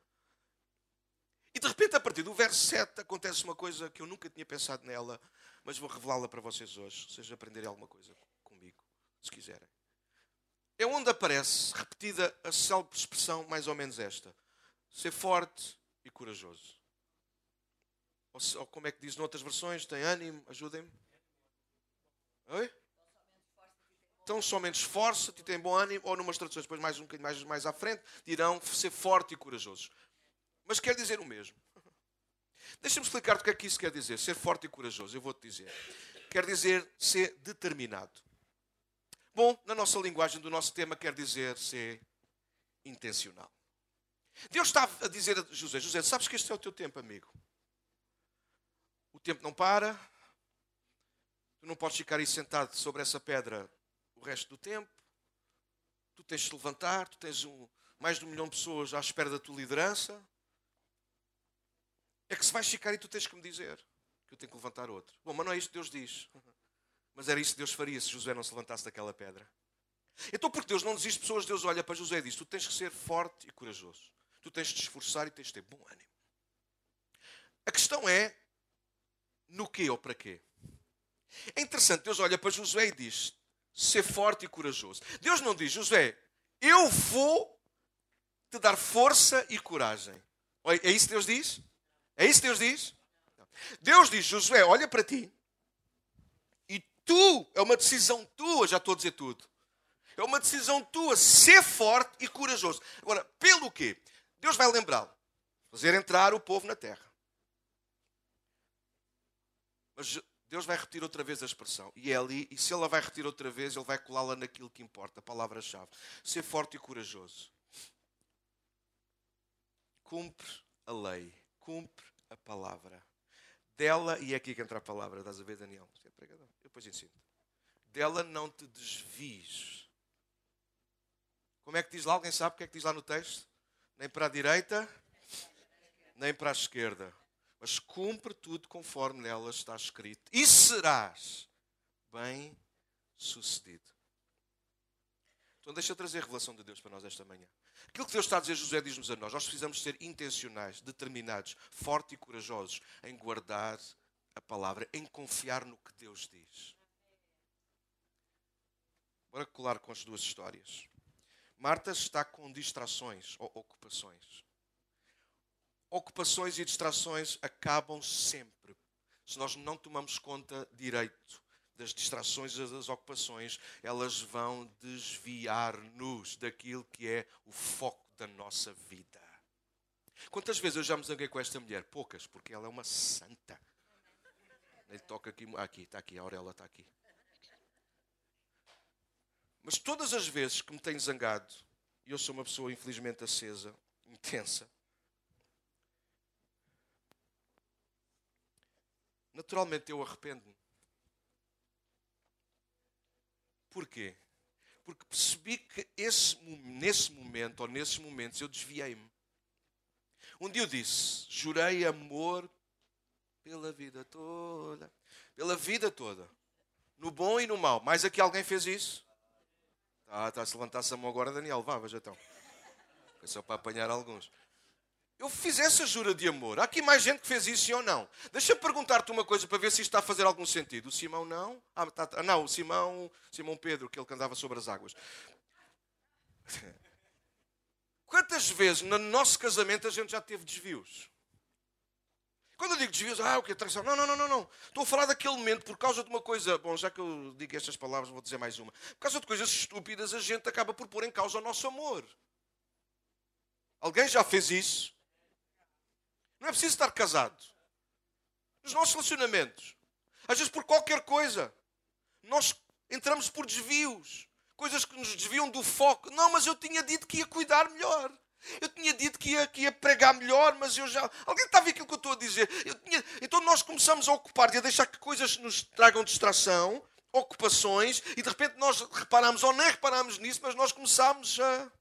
E de repente, a partir do verso 7, acontece uma coisa que eu nunca tinha pensado nela, mas vou revelá-la para vocês hoje, vocês aprenderem alguma coisa comigo, se quiserem. É onde aparece repetida a célebre expressão, mais ou menos esta: ser forte e corajoso. Ou, ou como é que diz noutras versões? Tem ânimo? Ajudem-me. Oi? Então somente esforça-te e tem bom ânimo, ou numas traduções depois mais um bocadinho mais, mais à frente, dirão ser forte e corajoso. Mas quer dizer o mesmo. Deixa-me explicar o que é que isso quer dizer, ser forte e corajoso. Eu vou-te dizer. Quer dizer ser determinado. Bom, na nossa linguagem do nosso tema, quer dizer ser intencional. Deus está a dizer a José: José, sabes que este é o teu tempo, amigo. O tempo não para. Tu não podes ficar aí sentado sobre essa pedra o resto do tempo. Tu tens de te levantar. Tu tens um, mais de um milhão de pessoas à espera da tua liderança. É que se vais ficar e tu tens que me dizer que eu tenho que levantar outro. Bom, mas não é isto que Deus diz. Mas era isso que Deus faria se José não se levantasse daquela pedra. Então, porque Deus não desiste pessoas, Deus olha para José e diz: Tu tens que ser forte e corajoso. Tu tens de te esforçar e tens de ter bom ânimo. A questão é: no quê ou para quê? É interessante, Deus olha para Josué e diz: ser forte e corajoso. Deus não diz, Josué, eu vou te dar força e coragem. É isso que Deus diz? É isso que Deus diz? Deus diz, Josué, olha para ti. Tu, é uma decisão tua, já estou a dizer tudo. É uma decisão tua, ser forte e corajoso. Agora, pelo quê? Deus vai lembrá-lo. Fazer entrar o povo na terra. Mas Deus vai repetir outra vez a expressão. E é ali, e se ela vai repetir outra vez, ele vai colá-la naquilo que importa, a palavra-chave. Ser forte e corajoso. Cumpre a lei. Cumpre a palavra. Dela, e é aqui que entra a palavra, estás a ver, Daniel? É pregador. Eu depois ensino. Dela não te desvies. Como é que diz lá? Alguém sabe o que é que diz lá no texto? Nem para a direita, nem para a esquerda mas cumpre tudo conforme nela está escrito, e serás bem sucedido. Então deixa eu trazer a revelação de Deus para nós esta manhã. Aquilo que Deus está a dizer, José diz-nos a nós, nós precisamos ser intencionais, determinados, fortes e corajosos em guardar a palavra, em confiar no que Deus diz. Bora colar com as duas histórias. Marta está com distrações ou ocupações ocupações e distrações acabam sempre. Se nós não tomamos conta direito das distrações e das ocupações, elas vão desviar-nos daquilo que é o foco da nossa vida. Quantas vezes eu já me zanguei com esta mulher? Poucas, porque ela é uma santa. Ele toca aqui, aqui, está aqui, a Aurela está aqui. Mas todas as vezes que me tenho zangado, e eu sou uma pessoa infelizmente acesa, intensa, naturalmente eu arrependo-me. Porquê? Porque percebi que esse, nesse momento, ou nesses momentos, eu desviei-me. Um dia eu disse: jurei amor pela vida toda. Pela vida toda. No bom e no mau. Mais aqui alguém fez isso? Ah, está a se levantar a mão agora, Daniel. Vá, veja então. É só para apanhar alguns. Eu fiz essa jura de amor. Há aqui mais gente que fez isso, ou não? Deixa-me perguntar-te uma coisa para ver se isto está a fazer algum sentido. O Simão não? Ah, tá, tá. não, o Simão, Simão Pedro, aquele que andava sobre as águas. Quantas vezes no nosso casamento a gente já teve desvios? Quando eu digo desvios, ah, o que? Traição. Não, não, não, não, não. Estou a falar daquele momento por causa de uma coisa. Bom, já que eu digo estas palavras, vou dizer mais uma. Por causa de coisas estúpidas, a gente acaba por pôr em causa o nosso amor. Alguém já fez isso? Não é preciso estar casado. Nos nossos relacionamentos, às vezes por qualquer coisa, nós entramos por desvios, coisas que nos desviam do foco. Não, mas eu tinha dito que ia cuidar melhor. Eu tinha dito que ia, que ia pregar melhor, mas eu já. Alguém está a ver aquilo que eu estou a dizer? Tinha... Então nós começamos a ocupar e a deixar que coisas nos tragam distração, ocupações, e de repente nós reparamos, ou nem reparamos nisso, mas nós começamos a.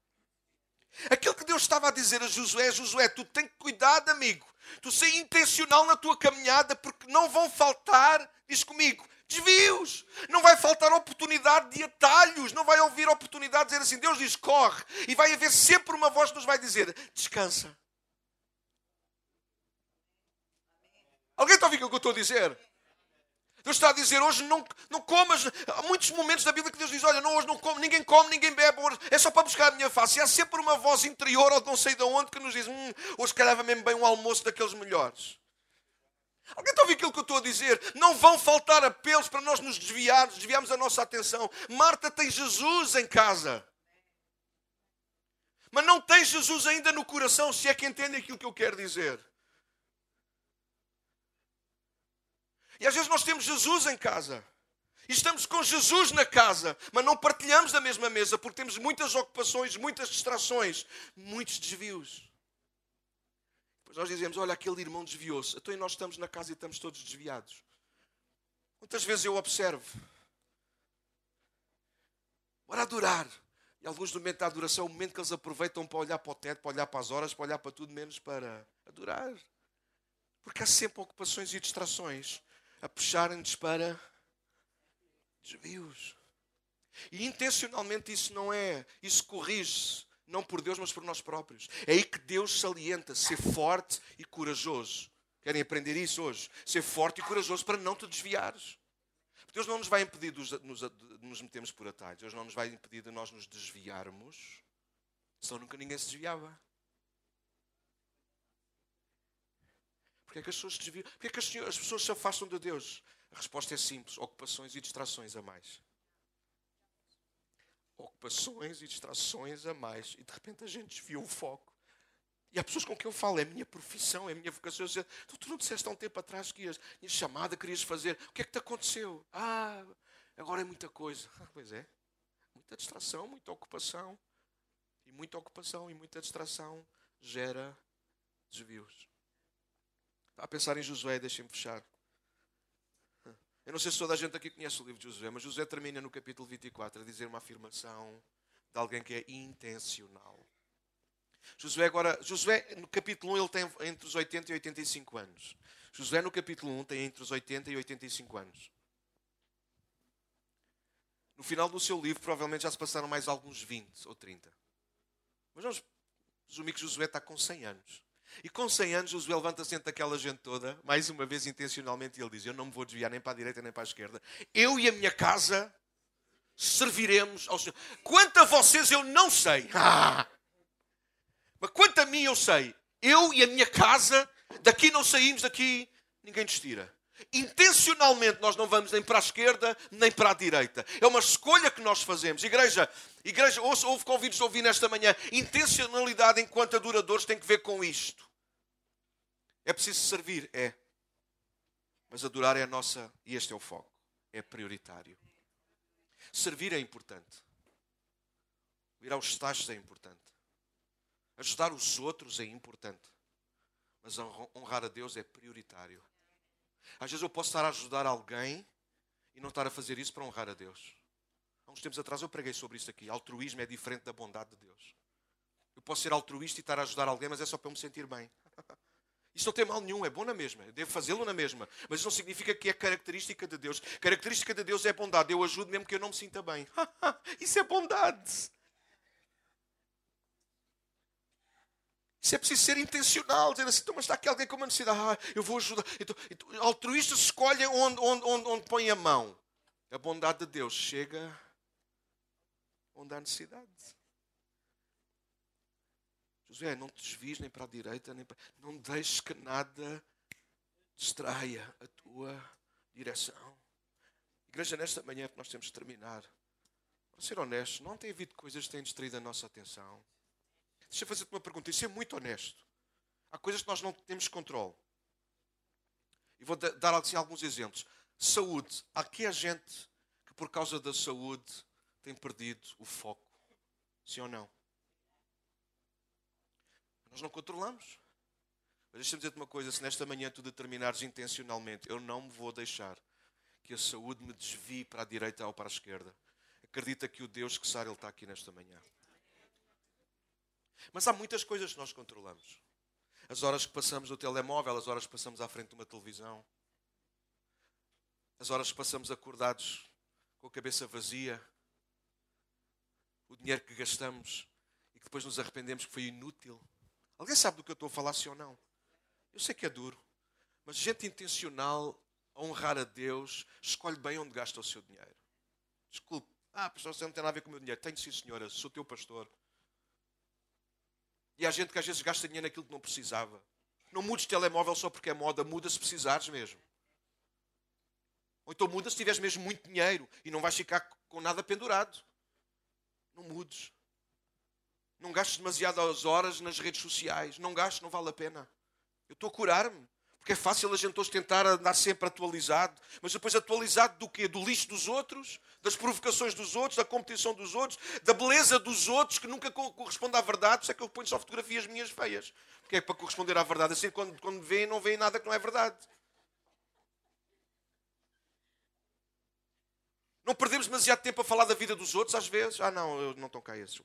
Aquilo que Deus estava a dizer a Josué, Josué, tu tens cuidado, amigo. Tu sei intencional na tua caminhada, porque não vão faltar, diz comigo, desvios. Não vai faltar oportunidade de atalhos. Não vai ouvir oportunidade de dizer assim: Deus diz corre. E vai haver sempre uma voz que nos vai dizer: descansa. Alguém está a ouvir o que eu estou a dizer? Deus está a dizer hoje não, não comas. Há muitos momentos da Bíblia que Deus diz: Olha, não, hoje não como, ninguém come, ninguém bebe, hoje é só para buscar a minha face. E há sempre uma voz interior, ou não sei de onde, que nos diz: hum, Hoje calhava mesmo bem um almoço daqueles melhores. Alguém está a ouvir aquilo que eu estou a dizer? Não vão faltar apelos para nós nos desviarmos, desviarmos a nossa atenção. Marta tem Jesus em casa. Mas não tem Jesus ainda no coração, se é que entende aquilo que eu quero dizer. E às vezes nós temos Jesus em casa. E estamos com Jesus na casa, mas não partilhamos da mesma mesa porque temos muitas ocupações, muitas distrações, muitos desvios nós dizemos: Olha, aquele irmão desviou-se. Então, e nós estamos na casa e estamos todos desviados. Quantas vezes eu observo? Bora adorar. E alguns no momento da adoração, o momento que eles aproveitam para olhar para o teto, para olhar para as horas, para olhar para tudo menos para adorar. Porque há sempre ocupações e distrações a puxarem-nos para desvios. E intencionalmente isso não é, isso corrige-se não por Deus, mas por nós próprios. É aí que Deus salienta ser forte e corajoso. Querem aprender isso hoje? Ser forte e corajoso para não te desviares. Deus não nos vai impedir de nos, de nos metermos por atalhos. Deus não nos vai impedir de nós nos desviarmos. Senão nunca ninguém se desviava. Porquê é que as pessoas desviam? Porquê é que as pessoas se afastam de Deus? A resposta é simples: ocupações e distrações a mais ocupações e distrações a mais. E de repente a gente desviou o foco. E há pessoas com quem eu falo, é a minha profissão, é a minha vocação. Sei, tu, tu não disseste há um tempo atrás que ias chamada, querias fazer. O que é que te aconteceu? Ah, agora é muita coisa. Ah, pois é. Muita distração, muita ocupação. E muita ocupação e muita distração gera desvios. A pensar em Josué, deixem-me fechar. Eu não sei se toda a gente aqui conhece o livro de José, mas José termina no capítulo 24 a dizer uma afirmação de alguém que é intencional. Josué agora, Josué no capítulo 1 ele tem entre os 80 e 85 anos. Josué no capítulo 1 tem entre os 80 e 85 anos. No final do seu livro provavelmente já se passaram mais alguns 20 ou 30. Mas vamos presumir que Josué está com 100 anos. E com 100 anos, Josué levanta-se entre aquela gente toda, mais uma vez intencionalmente, e ele diz: Eu não me vou desviar nem para a direita nem para a esquerda. Eu e a minha casa serviremos ao Senhor. Quanto a vocês, eu não sei. Mas quanto a mim, eu sei. Eu e a minha casa, daqui não saímos, daqui ninguém nos tira. Intencionalmente nós não vamos nem para a esquerda nem para a direita. É uma escolha que nós fazemos. Igreja, igreja, houve convidos a ouvir nesta manhã. Intencionalidade enquanto adoradores tem que ver com isto. É preciso servir? É. Mas adorar é a nossa, e este é o foco. É prioritário. Servir é importante. Ir aos estágios é importante. Ajudar os outros é importante. Mas honrar a Deus é prioritário. Às vezes eu posso estar a ajudar alguém e não estar a fazer isso para honrar a Deus. Há uns tempos atrás eu preguei sobre isso aqui. Altruísmo é diferente da bondade de Deus. Eu posso ser altruísta e estar a ajudar alguém, mas é só para eu me sentir bem. Isso não tem mal nenhum, é bom na mesma. Eu devo fazê-lo na mesma. Mas isso não significa que é característica de Deus. Característica de Deus é bondade. Eu ajudo mesmo que eu não me sinta bem. isso é bondade. Isso é preciso ser intencional, dizer assim, então, mas está aqui alguém com uma necessidade, ah, eu vou ajudar. Então, então, altruístas escolhem onde, onde, onde, onde põe a mão. A bondade de Deus chega onde há necessidade. Josué, não te desvies nem para a direita, nem para... não deixes que nada distraia a tua direção. Igreja, nesta manhã que nós temos de terminar, para ser honesto, não tem havido coisas que têm distraído a nossa atenção. Deixa eu fazer-te uma pergunta e ser muito honesto. Há coisas que nós não temos controle. E vou dar assim, alguns exemplos. Saúde. Há aqui a gente que, por causa da saúde, tem perdido o foco. Sim ou não? Nós não controlamos. Mas deixa-me dizer-te uma coisa: se nesta manhã tu determinares intencionalmente, eu não me vou deixar que a saúde me desvie para a direita ou para a esquerda. Acredita que o Deus que sabe, Ele está aqui nesta manhã. Mas há muitas coisas que nós controlamos. As horas que passamos no telemóvel, as horas que passamos à frente de uma televisão, as horas que passamos acordados com a cabeça vazia, o dinheiro que gastamos e que depois nos arrependemos que foi inútil. Alguém sabe do que eu estou a falar, sim ou não? Eu sei que é duro, mas gente intencional a honrar a Deus escolhe bem onde gasta o seu dinheiro. Desculpe, ah, pastor, você não tem nada a ver com o meu dinheiro. Tenho sim, senhora, sou teu pastor. E há gente que às vezes gasta dinheiro naquilo que não precisava. Não mudes telemóvel só porque é moda, muda se precisares mesmo. Ou então muda se tiveres mesmo muito dinheiro e não vais ficar com nada pendurado. Não mudes. Não gastes demasiadas horas nas redes sociais. Não gastes, não vale a pena. Eu estou a curar-me. Porque é fácil a gente hoje tentar andar sempre atualizado. Mas depois atualizado do quê? Do lixo dos outros? Das provocações dos outros? Da competição dos outros? Da beleza dos outros que nunca corresponde à verdade? Por isso é que eu ponho só fotografias minhas feias. Porque é para corresponder à verdade. Assim, quando, quando veem, não veem nada que não é verdade. Não perdemos demasiado tempo a falar da vida dos outros, às vezes. Ah, não, eu não estão cá esses.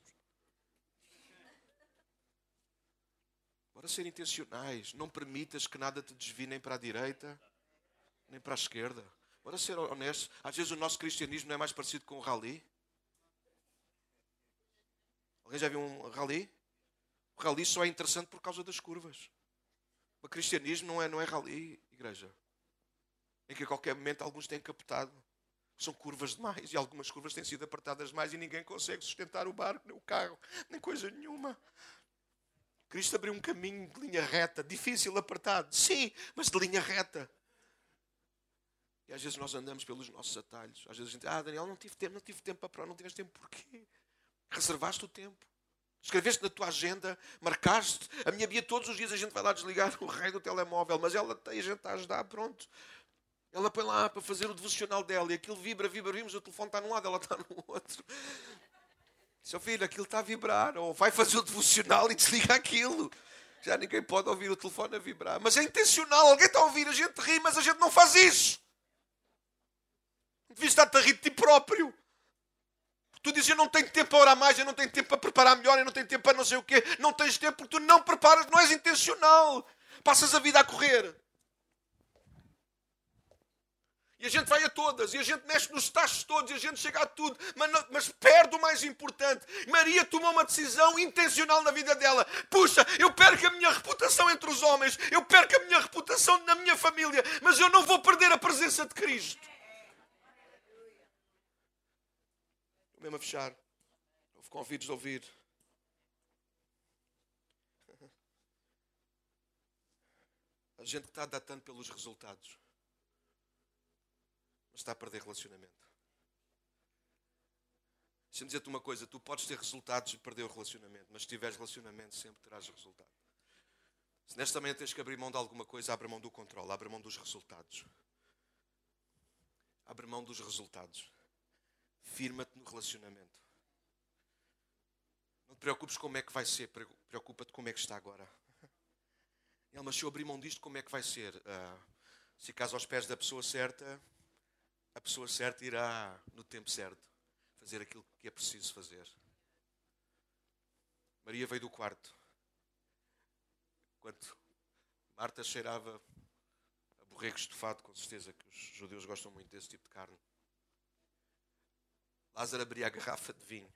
Bora ser intencionais. Não permitas que nada te desvie nem para a direita, nem para a esquerda. Bora ser honestos. Às vezes o nosso cristianismo não é mais parecido com o rally. Alguém já viu um rally? O rally só é interessante por causa das curvas. O cristianismo não é, não é rally, igreja. Em que a qualquer momento alguns têm captado. São curvas demais e algumas curvas têm sido apertadas demais e ninguém consegue sustentar o barco, nem o carro, nem coisa nenhuma. Cristo abriu um caminho de linha reta, difícil, apertado, sim, mas de linha reta. E às vezes nós andamos pelos nossos atalhos. Às vezes a gente, ah, Daniel, não tive tempo, não tive tempo para não tiveste tempo porquê? Reservaste o tempo. Escreveste na tua agenda, marcaste. A minha Bia, todos os dias a gente vai lá desligar o rei do telemóvel, mas ela tem a gente a ajudar, pronto. Ela põe lá para fazer o devocional dela e aquilo vibra, vibra, vimos, o telefone está num lado, ela está no outro. Seu filho, aquilo está a vibrar, ou vai fazer o devocional e desliga aquilo. Já ninguém pode ouvir o telefone a vibrar. Mas é intencional, alguém está a ouvir, a gente ri, mas a gente não faz isso. Devias estar-te a rir de ti próprio. Tu dizes, eu não tenho tempo para orar mais, eu não tenho tempo para preparar melhor, eu não tenho tempo para não sei o quê. Não tens tempo porque tu não preparas, não és intencional. Passas a vida a correr. E a gente vai a todas, e a gente mexe nos tachos todos, e a gente chega a tudo, mas, mas perde o mais importante. Maria tomou uma decisão intencional na vida dela. Puxa, eu perco a minha reputação entre os homens, eu perco a minha reputação na minha família, mas eu não vou perder a presença de Cristo. Estou mesmo a fechar. Houve convidos a ouvir. A gente está datando pelos resultados está a perder relacionamento. Deixa-me dizer-te uma coisa: tu podes ter resultados e perder o relacionamento, mas se tiveres relacionamento, sempre terás resultado. Se nesta manhã tens que abrir mão de alguma coisa, abre mão do controle, abre mão dos resultados. Abre mão dos resultados. Firma-te no relacionamento. Não te preocupes como é que vai ser, preocupa-te como é que está agora. Ele, mas se eu abrir mão disto, como é que vai ser? Uh, se ficares aos pés da pessoa certa, a pessoa certa irá, no tempo certo, fazer aquilo que é preciso fazer. Maria veio do quarto. Enquanto Marta cheirava a borrego estufado, com certeza que os judeus gostam muito desse tipo de carne. Lázaro abria a garrafa de vinho.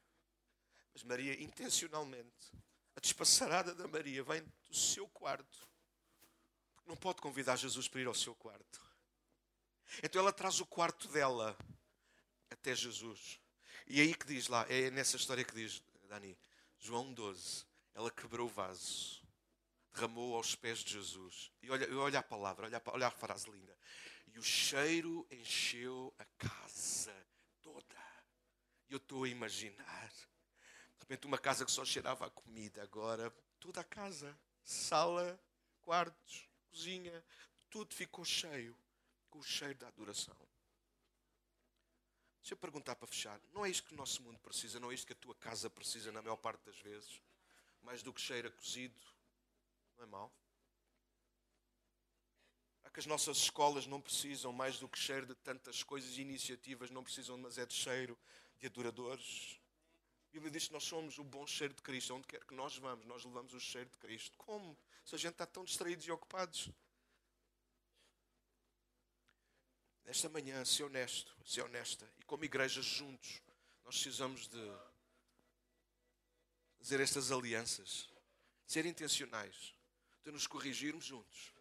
Mas Maria, intencionalmente, a despassarada da Maria vem do seu quarto. Porque não pode convidar Jesus para ir ao seu quarto. Então ela traz o quarto dela até Jesus. E é aí que diz lá, é nessa história que diz, Dani, João 12, ela quebrou o vaso, derramou aos pés de Jesus. E olha, olha a palavra, olha, olha a frase linda. E o cheiro encheu a casa toda. E eu estou a imaginar. De repente, uma casa que só cheirava a comida, agora toda a casa, sala, quartos, cozinha, tudo ficou cheio com o cheiro da adoração. Deixa eu perguntar para fechar. Não é isto que o nosso mundo precisa, não é isto que a tua casa precisa na maior parte das vezes? Mais do que cheiro a cozido. Não é mau? Há que as nossas escolas não precisam mais do que cheiro de tantas coisas e iniciativas, não precisam mas é de cheiro de adoradores. A Bíblia diz que nós somos o bom cheiro de Cristo. Onde quer que nós vamos, nós levamos o cheiro de Cristo. Como? Se a gente está tão distraídos e ocupados. Nesta manhã, ser honesto, ser honesta. E como igreja juntos, nós precisamos de fazer estas alianças. Ser intencionais. De nos corrigirmos juntos.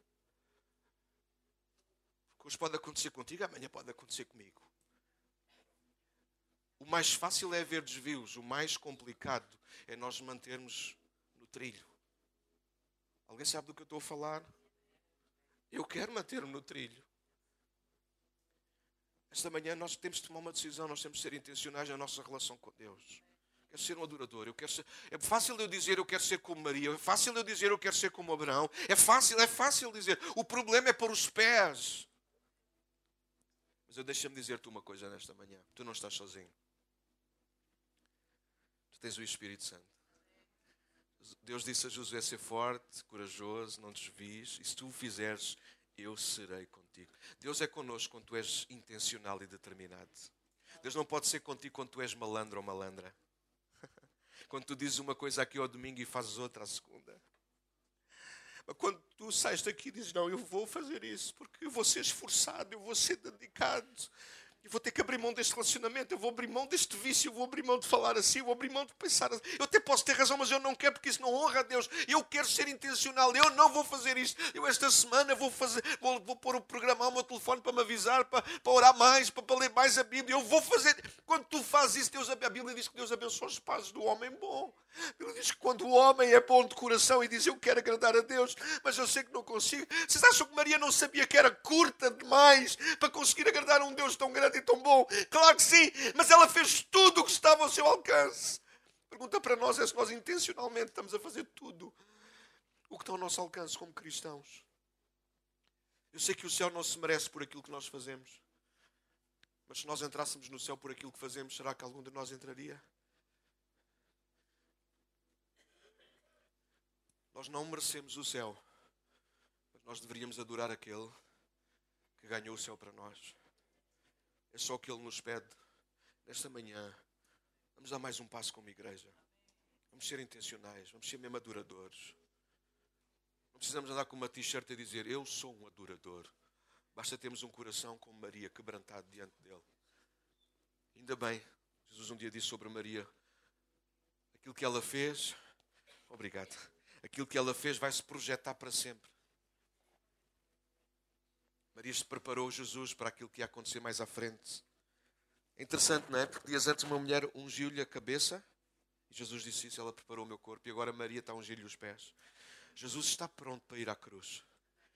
Porque hoje pode acontecer contigo, amanhã pode acontecer comigo. O mais fácil é haver desvios, o mais complicado é nós mantermos no trilho. Alguém sabe do que eu estou a falar? Eu quero manter-me no trilho. Esta manhã nós temos de tomar uma decisão, nós temos de ser intencionais na nossa relação com Deus. Quero ser um adorador, eu quero ser... É fácil eu dizer eu quero ser como Maria, é fácil eu dizer eu quero ser como Abraão, é fácil, é fácil dizer. O problema é para os pés. Mas eu deixa-me dizer-te uma coisa nesta manhã: tu não estás sozinho. Tu tens o Espírito Santo. Deus disse a Josué ser forte, corajoso, não desvies, e se tu o fizeres, eu serei contigo. Deus é connosco quando tu és intencional e determinado. Deus não pode ser contigo quando tu és malandro ou malandra. Quando tu dizes uma coisa aqui ao domingo e fazes outra à segunda. Mas quando tu sais daqui e dizes, não, eu vou fazer isso, porque eu vou ser esforçado, eu vou ser dedicado, eu vou ter que abrir mão deste relacionamento, eu vou abrir mão deste vício, eu vou abrir mão de falar assim, eu vou abrir mão de pensar assim. Eu até posso ter razão, mas eu não quero porque isso não honra a Deus. Eu quero ser intencional, eu não vou fazer isto. Eu esta semana vou fazer, vou, vou pôr o programa ao meu telefone para me avisar, para, para orar mais, para, para ler mais a Bíblia. Eu vou fazer. Quando tu fazes isso, Deus, a Bíblia diz que Deus abençoa os passos do homem bom. A Bíblia diz que quando o homem é bom de coração e diz eu quero agradar a Deus, mas eu sei que não consigo. Vocês acham que Maria não sabia que era curta demais para conseguir agradar a um Deus tão grande e tão bom? Claro que sim, mas ela fez tudo o que estava ao seu alcance. Pergunta para nós é se nós intencionalmente estamos a fazer tudo o que está ao nosso alcance como cristãos. Eu sei que o céu não se merece por aquilo que nós fazemos. Mas se nós entrássemos no céu por aquilo que fazemos, será que algum de nós entraria? Nós não merecemos o céu, mas nós deveríamos adorar aquele que ganhou o céu para nós. É só o que Ele nos pede nesta manhã. Vamos dar mais um passo como igreja. Vamos ser intencionais, vamos ser mesmo adoradores. Não precisamos andar com uma t-shirt a dizer eu sou um adorador. Basta termos um coração como Maria, quebrantado diante dele. Ainda bem, Jesus um dia disse sobre Maria: aquilo que ela fez, obrigado, aquilo que ela fez vai se projetar para sempre. Maria se preparou Jesus para aquilo que ia acontecer mais à frente. É interessante, não é? Porque dias antes uma mulher ungiu-lhe a cabeça e Jesus disse isso, ela preparou o meu corpo e agora Maria está a ungir-lhe os pés. Jesus está pronto para ir à cruz.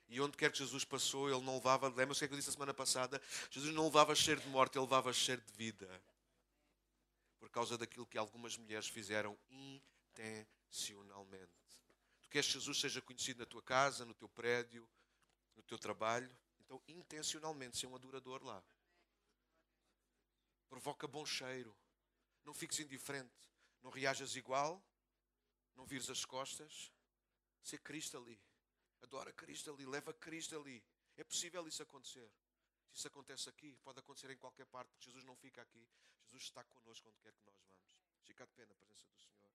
E onde quer que Jesus passou, ele não levava, lembra-se o que, é que eu disse a semana passada? Jesus não levava cheiro de morte, ele levava cheiro de vida. Por causa daquilo que algumas mulheres fizeram intencionalmente. Tu queres que Jesus seja conhecido na tua casa, no teu prédio, no teu trabalho? Então, intencionalmente, ser um adorador lá. Provoca bom cheiro. Não fiques indiferente. Não reajas igual. Não vires as costas. Ser Cristo ali. Adora Cristo ali. Leva Cristo ali. É possível isso acontecer. Se isso acontece aqui, pode acontecer em qualquer parte, porque Jesus não fica aqui. Jesus está connosco onde quer que nós vamos. Fica de pé na presença do Senhor.